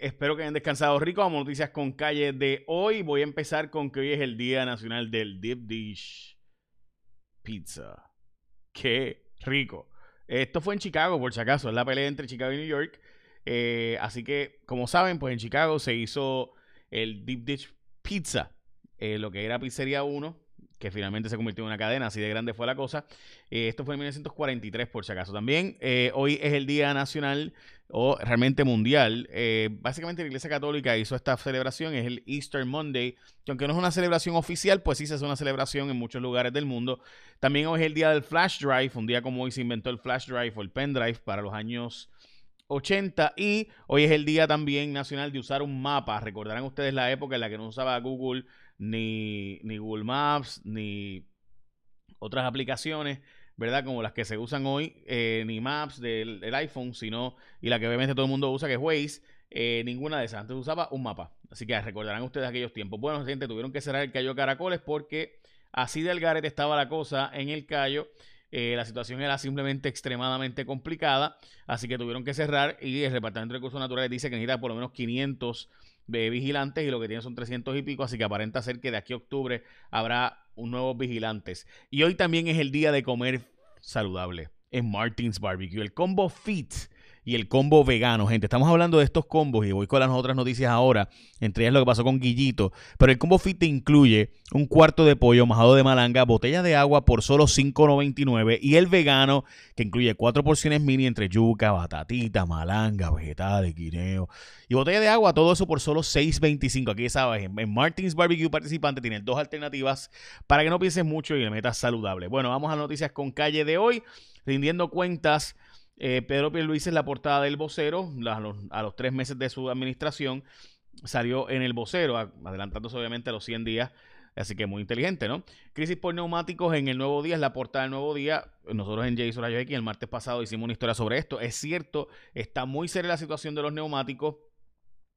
Espero que hayan descansado rico. Vamos noticias con calle de hoy. Voy a empezar con que hoy es el Día Nacional del Deep Dish Pizza. Qué rico. Esto fue en Chicago, por si acaso. Es la pelea entre Chicago y New York. Eh, así que, como saben, pues en Chicago se hizo el Deep Dish Pizza. Eh, lo que era Pizzería 1 que finalmente se convirtió en una cadena, así de grande fue la cosa. Eh, esto fue en 1943, por si acaso. También eh, hoy es el Día Nacional o realmente mundial. Eh, básicamente la Iglesia Católica hizo esta celebración, es el Easter Monday, que aunque no es una celebración oficial, pues sí se hace una celebración en muchos lugares del mundo. También hoy es el Día del Flash Drive, un día como hoy se inventó el Flash Drive o el Pen Drive para los años 80 y hoy es el día también nacional de usar un mapa. Recordarán ustedes la época en la que no usaba Google ni, ni Google Maps, ni otras aplicaciones, ¿verdad? Como las que se usan hoy, eh, ni Maps del, iPhone, sino, y la que obviamente todo el mundo usa, que es Waze, eh, ninguna de esas. Antes usaba un mapa. Así que recordarán ustedes aquellos tiempos. Bueno, gente, tuvieron que cerrar el Cayo Caracoles porque así del garete estaba la cosa en el Cayo. Eh, la situación era simplemente extremadamente complicada, así que tuvieron que cerrar y el Departamento de Recursos Naturales dice que necesita por lo menos 500 vigilantes y lo que tiene son 300 y pico, así que aparenta ser que de aquí a octubre habrá un nuevos vigilantes. Y hoy también es el día de comer saludable en Martins Barbecue. El combo Fit y el combo vegano, gente. Estamos hablando de estos combos y voy con las otras noticias ahora, entre ellas lo que pasó con Guillito. Pero el combo fit te incluye un cuarto de pollo majado de malanga, botella de agua por solo $5.99 y el vegano que incluye cuatro porciones mini entre yuca, batatita, malanga, vegetales, guineo y botella de agua, todo eso por solo $6.25. Aquí sabes, en Martins Barbecue participante tienen dos alternativas para que no pienses mucho y le metas saludable. Bueno, vamos a noticias con calle de hoy, rindiendo cuentas eh, Pedro Pierluisi es la portada del vocero, a los, tres meses de su administración, salió en el vocero, adelantándose obviamente a los 100 días Así que muy inteligente, ¿no? Crisis por neumáticos en el nuevo día, es la portada del nuevo día. Nosotros en Jason Rayo X el martes pasado hicimos una historia sobre esto. Es cierto, está muy seria la situación de los neumáticos.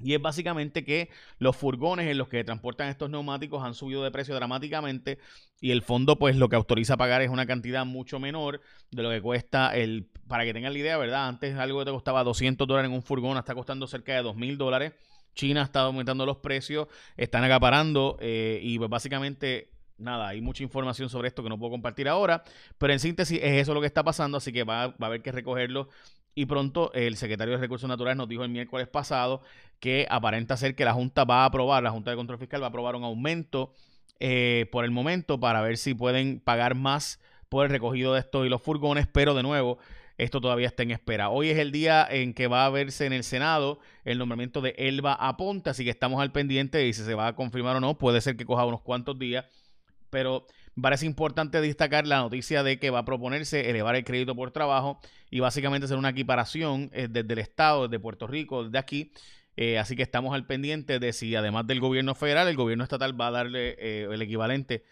Y es básicamente que los furgones en los que transportan estos neumáticos han subido de precio dramáticamente y el fondo pues lo que autoriza a pagar es una cantidad mucho menor de lo que cuesta el, para que tengan la idea, ¿verdad? Antes algo que te costaba 200 dólares en un furgón, está costando cerca de 2 mil dólares. China estado aumentando los precios, están acaparando eh, y pues básicamente nada, hay mucha información sobre esto que no puedo compartir ahora, pero en síntesis es eso lo que está pasando, así que va, va a haber que recogerlo y pronto el secretario de Recursos Naturales nos dijo el miércoles pasado que aparenta ser que la Junta va a aprobar, la Junta de Control Fiscal va a aprobar un aumento eh, por el momento para ver si pueden pagar más por el recogido de esto y los furgones, pero de nuevo, esto todavía está en espera. Hoy es el día en que va a verse en el Senado el nombramiento de Elba Aponte, así que estamos al pendiente y si se va a confirmar o no, puede ser que coja unos cuantos días, pero parece importante destacar la noticia de que va a proponerse elevar el crédito por trabajo y básicamente hacer una equiparación eh, desde el Estado, desde Puerto Rico, desde aquí. Eh, así que estamos al pendiente de si además del gobierno federal, el gobierno estatal va a darle eh, el equivalente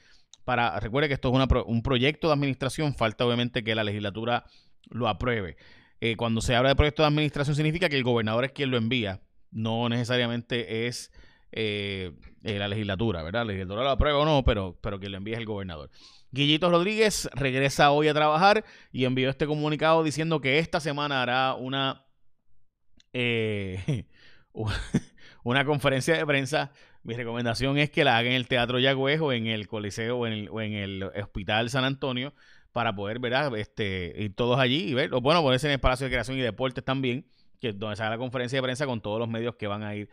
para, recuerde que esto es un proyecto de administración, falta obviamente que la legislatura lo apruebe. cuando se habla de proyecto de administración significa que el gobernador es quien lo envía, no necesariamente es eh, eh, la legislatura, ¿verdad? La legislatura lo aprueba o no, pero, pero que lo envíe es el gobernador. Guillito Rodríguez regresa hoy a trabajar y envió este comunicado diciendo que esta semana hará una, eh, una conferencia de prensa. Mi recomendación es que la haga en el Teatro Yagüez o en el Coliseo o en el, o en el Hospital San Antonio para poder, ¿verdad? Este, ir todos allí y ver, o bueno, ponerse en el Palacio de Creación y Deportes también, que es donde se la conferencia de prensa con todos los medios que van a ir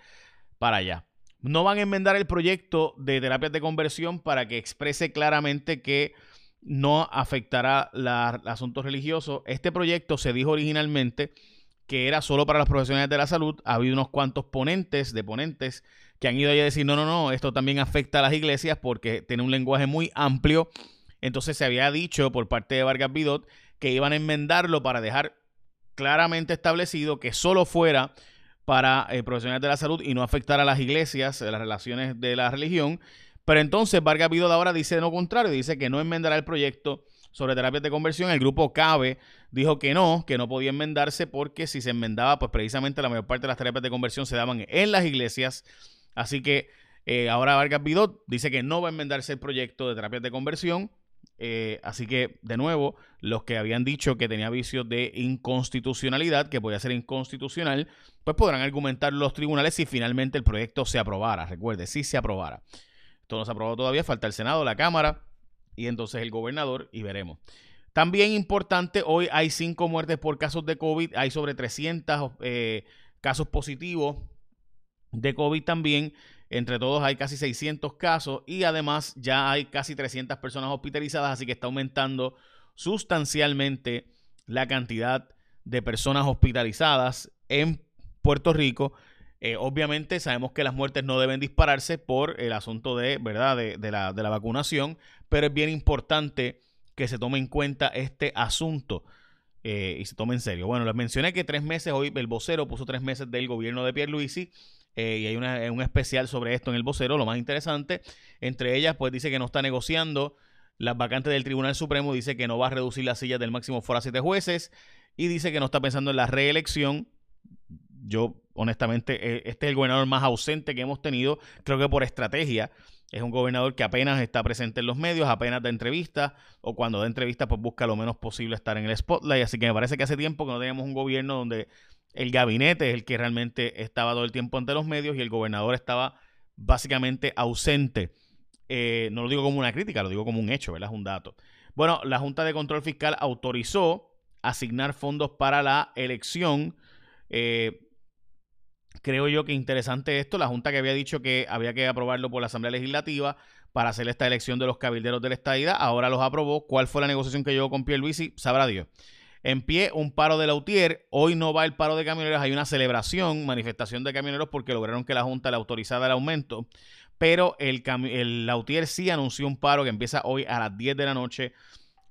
para allá. No van a enmendar el proyecto de terapias de conversión para que exprese claramente que no afectará los asuntos religiosos. Este proyecto se dijo originalmente que era solo para los profesionales de la salud. Ha habido unos cuantos ponentes, de ponentes, que han ido a decir, no, no, no, esto también afecta a las iglesias porque tiene un lenguaje muy amplio. Entonces se había dicho por parte de Vargas Bidot que iban a enmendarlo para dejar claramente establecido que solo fuera para eh, profesionales de la salud y no afectar a las iglesias, las relaciones de la religión. Pero entonces Vargas Vidot ahora dice lo contrario, dice que no enmendará el proyecto sobre terapias de conversión. El grupo CABE dijo que no, que no podía enmendarse porque si se enmendaba, pues precisamente la mayor parte de las terapias de conversión se daban en las iglesias. Así que eh, ahora Vargas Vidot dice que no va a enmendarse el proyecto de terapias de conversión Eh, así que, de nuevo, los que habían dicho que tenía vicios de inconstitucionalidad, que podía ser inconstitucional, pues podrán argumentar los tribunales si finalmente el proyecto se aprobara. Recuerde, si se aprobara. Esto no se ha aprobado todavía, falta el Senado, la Cámara y entonces el gobernador y veremos. También importante, hoy hay cinco muertes por casos de COVID, hay sobre 300 eh, casos positivos de COVID también. Entre todos hay casi 600 casos y además ya hay casi 300 personas hospitalizadas, así que está aumentando sustancialmente la cantidad de personas hospitalizadas en Puerto Rico. Eh, obviamente sabemos que las muertes no deben dispararse por el asunto de, ¿verdad? De, la, de la vacunación, pero es bien importante que se tome en cuenta este asunto. Eh, y se tome en serio. Bueno, les mencioné que tres meses, hoy el vocero puso tres meses del gobierno de Pierluisi eh, y hay un especial sobre esto en el vocero, lo más interesante. Entre ellas, pues dice que no está negociando las vacantes del Tribunal Supremo, dice que no va a reducir las sillas del máximo foro a siete jueces y dice que no está pensando en la reelección. Yo, honestamente, eh, este es el gobernador más ausente que hemos tenido, creo que por estrategia. Es un gobernador que apenas está presente en los medios, apenas da entrevistas, o cuando da entrevistas, pues busca lo menos posible estar en el spotlight. Así que me parece que hace tiempo que no teníamos un gobierno donde el gabinete es el que realmente estaba todo el tiempo ante los medios y el gobernador estaba básicamente ausente. Eh, no lo digo como una crítica, lo digo como un hecho, ¿verdad? Es un dato. Bueno, la Junta de Control Fiscal autorizó asignar fondos para la elección. Eh, creo yo que interesante esto. La Junta que había dicho que había que aprobarlo por la Asamblea Legislativa para hacer esta elección de los cabilderos de la estadidad, ahora los aprobó. ¿Cuál fue la negociación que llevó con Pierluisi? Sabrá Dios. En pie, un paro de Lautier. Hoy no va el paro de camioneros. Hay una celebración, manifestación de camioneros porque lograron que la Junta le autorizara el aumento. Pero el, el Lautier sí anunció un paro que empieza hoy a las 10 de la noche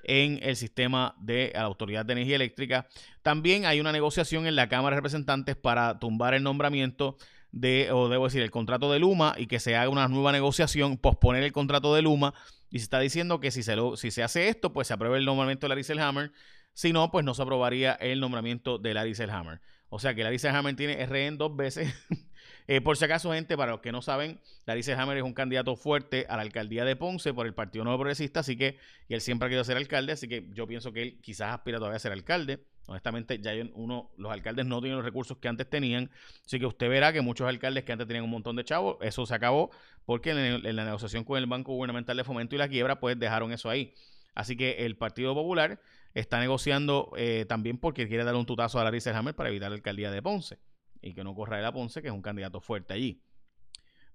en el sistema de la Autoridad de Energía Eléctrica. También hay una negociación en la Cámara de Representantes para tumbar el nombramiento de, o debo decir, el contrato de Luma y que se haga una nueva negociación, posponer el contrato de Luma. Y se está diciendo que si se, lo, si se hace esto, pues se apruebe el nombramiento de Larry Selhammer si no, pues no se aprobaría el nombramiento de Larry Selhammer. O sea que Larry Selhammer tiene RN dos veces. Eh, por si acaso, gente, para los que no saben, Larry Selhammer es un candidato fuerte a la alcaldía de Ponce por el Partido Nuevo Progresista, así que y él siempre ha querido ser alcalde, así que yo pienso que él quizás aspira todavía a ser alcalde. Honestamente, ya uno, los alcaldes no tienen los recursos que antes tenían, así que usted verá que muchos alcaldes que antes tenían un montón de chavos, eso se acabó porque en, en la negociación con el Banco Gubernamental de Fomento y la quiebra, pues dejaron eso ahí. Así que el Partido Popular está negociando eh, también porque quiere dar un tutazo a Larry Selhammer para evitar la alcaldía de Ponce y que no corra de la Ponce, que es un candidato fuerte allí.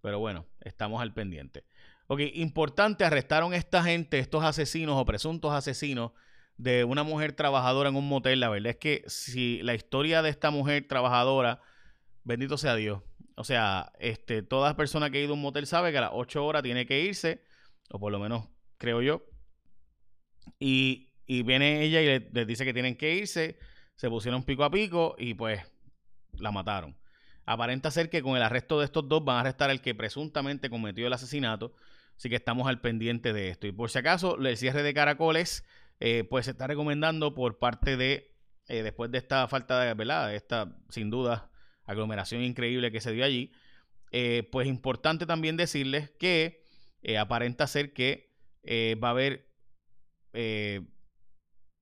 Pero bueno, estamos al pendiente. Ok, importante, arrestaron a esta gente, estos asesinos o presuntos asesinos de una mujer trabajadora en un motel. La verdad es que si la historia de esta mujer trabajadora, bendito sea Dios. O sea, este, toda persona que ha ido a un motel sabe que a las 8 horas tiene que irse, o por lo menos creo yo. Y y viene ella y le, dice que tienen que irse. Se pusieron pico a pico y pues la mataron. Aparenta ser que con el arresto de estos dos van a arrestar al que presuntamente cometió el asesinato. Así que estamos al pendiente de esto. Y por si acaso, el cierre de caracoles, eh, pues se está recomendando por parte de, eh, después de esta falta de, ¿verdad? Esta, sin duda, aglomeración increíble que se dio allí. Eh, pues importante también decirles que aparenta ser que va a haber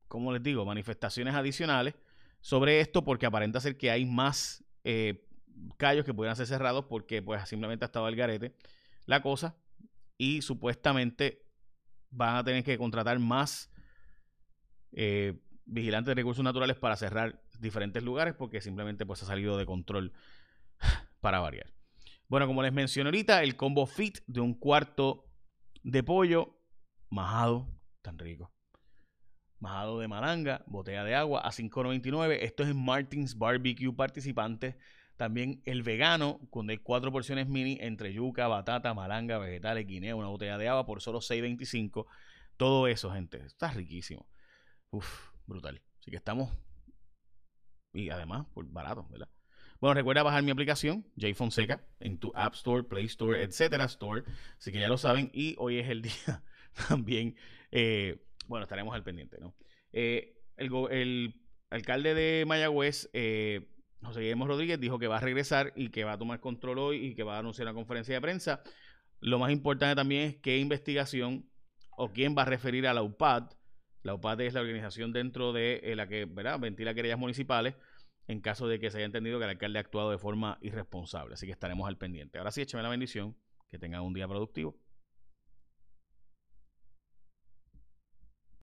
como les digo, manifestaciones adicionales sobre esto porque aparenta ser que hay más eh, callos que pueden ser cerrados porque pues simplemente ha estado el garete la cosa y supuestamente van a tener que contratar más eh, vigilantes de recursos naturales para cerrar diferentes lugares porque simplemente pues ha salido de control para variar. Bueno, como les mencioné ahorita, el combo fit de un cuarto de pollo majado, tan rico majado de malanga, botella de agua a 5.99. Esto es en Martins Barbecue participantes. También el vegano, con hay cuatro porciones mini entre yuca, batata, malanga, vegetales, guineo, una botella de agua por solo 6.25. Todo eso, gente. Está riquísimo. Uf, brutal. Así que estamos. Y además, por barato, ¿verdad? Bueno, recuerda bajar mi aplicación, J Fonseca, en tu App Store, Play Store, etcétera, Store. Así que ya lo saben. Y hoy es el día también eh, bueno, estaremos al pendiente, ¿no? Eh, el, alcalde de Mayagüez, eh, José Guillermo Rodríguez, dijo que va a regresar y que va a tomar control hoy y que va a anunciar una conferencia de prensa. Lo más importante también es qué investigación o quién va a referir a la UPAD. La UPAD es la organización dentro de eh, la que ¿verdad? ventila querellas municipales en caso de que se haya entendido que el alcalde ha actuado de forma irresponsable. Así que estaremos al pendiente. Ahora sí, écheme la bendición. Que tengan un día productivo.